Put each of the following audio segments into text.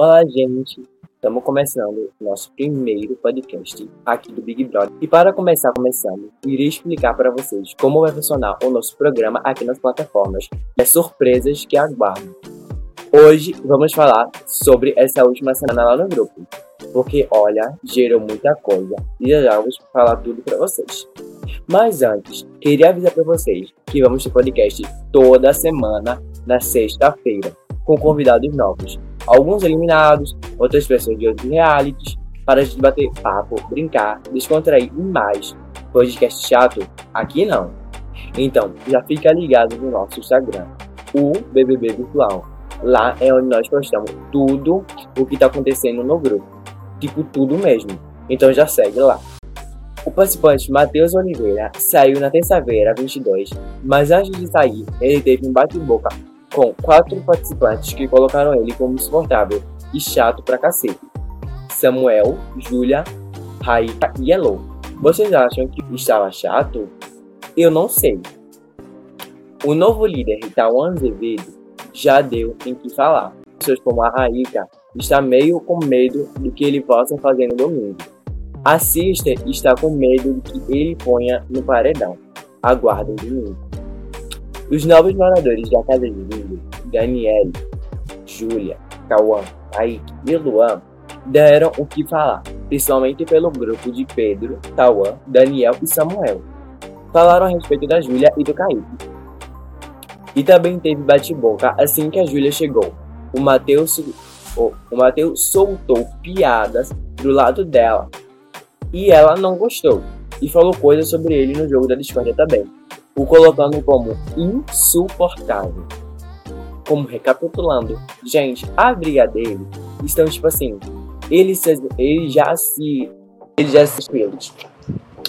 Olá, gente! Estamos começando nosso primeiro podcast aqui do Big Brother. E para começar começando, irei explicar para vocês como vai funcionar o nosso programa aqui nas plataformas e as surpresas que aguardam. Hoje vamos falar sobre essa última semana lá no grupo, porque olha, gerou muita coisa e já vamos falar tudo para vocês. Mas antes, queria avisar para vocês que vamos ter podcast toda semana na sexta-feira, com convidados novos alguns eliminados, outras pessoas de outros realities, para a gente bater papo, brincar, descontrair e mais. Podcast chato? Aqui não. Então, já fica ligado no nosso Instagram, o BBB Virtual. Lá é onde nós postamos tudo o que está acontecendo no grupo. Tipo, tudo mesmo. Então já segue lá. O participante Matheus Oliveira saiu na terça-feira, 22, mas antes de sair, ele teve um bate-boca com quatro participantes que colocaram ele como insuportável e chato pra cacete. Samuel, Julia, Raika e Elo. Vocês acham que estava chato? Eu não sei. O novo líder, Itaú Azevedo, já deu em que falar. Pessoas como a Raika está meio com medo do que ele possa fazer no domingo. A Sister está com medo de que ele ponha no paredão. Aguardem domingo. Os novos moradores da casa de Lindo, Daniele, Júlia, Cauã, Kaique e Luan, deram o que falar, principalmente pelo grupo de Pedro, Tauan, Daniel e Samuel. Falaram a respeito da Júlia e do Kaique. E também teve bate-boca assim que a Júlia chegou. O Matheus o, Mateus soltou piadas do lado dela. E ela não gostou. E falou coisas sobre ele no jogo da discórdia também o colocando como insuportável. Como recapitulando, gente, a briga dele estão tipo assim, ele, se, ele já se. Ele já se espelhos.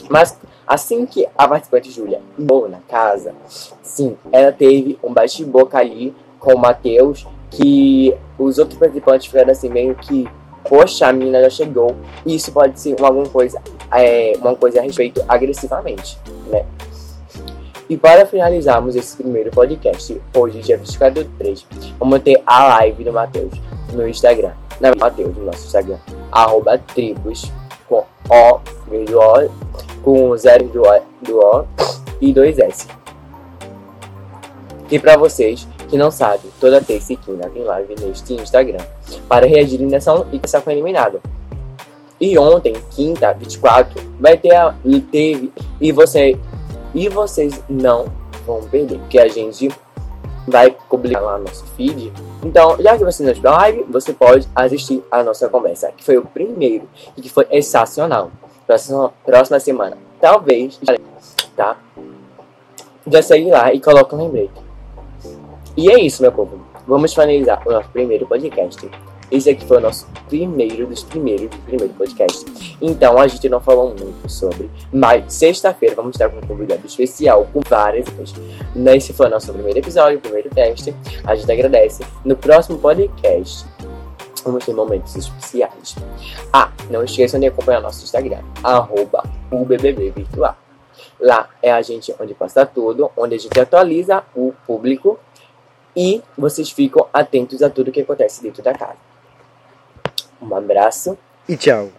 Mas assim que a participante Júlia entrou na casa, sim, ela teve um bate-boca ali com o Matheus, que os outros participantes ficaram assim meio que, poxa, a menina já chegou. Isso pode ser alguma coisa, é, uma coisa a respeito agressivamente, né? E para finalizarmos esse primeiro podcast, hoje, dia 24 de 3, vamos ter a live do Matheus no Instagram. Não, Matheus, no nosso Instagram. Arroba tribos com O, do O, com zero do O, do o e dois S. E para vocês que não sabem, toda terça e quinta tem live neste Instagram para reagir nessa e que foi eliminada. E ontem, quinta, 24, vai ter a, teve e você e vocês não vão perder, porque a gente vai publicar lá no nosso feed. Então, já que você não estiver live, você pode assistir a nossa conversa, que foi o primeiro e que foi sensacional. Próxima, próxima semana, talvez, tá? Já segue lá e coloca um lembrete. E é isso, meu povo. Vamos finalizar o nosso primeiro podcast. Esse aqui foi o nosso primeiro dos primeiros do primeiro podcast. Então a gente não falou muito sobre, mas sexta-feira vamos estar com um convidado especial com várias coisas. Esse foi o nosso primeiro episódio, primeiro teste. A gente agradece. No próximo podcast vamos ter momentos especiais. Ah, não esqueçam de acompanhar nosso Instagram, arroba. Lá é a gente onde passa tudo, onde a gente atualiza o público e vocês ficam atentos a tudo que acontece dentro da casa. Um abraço e tchau.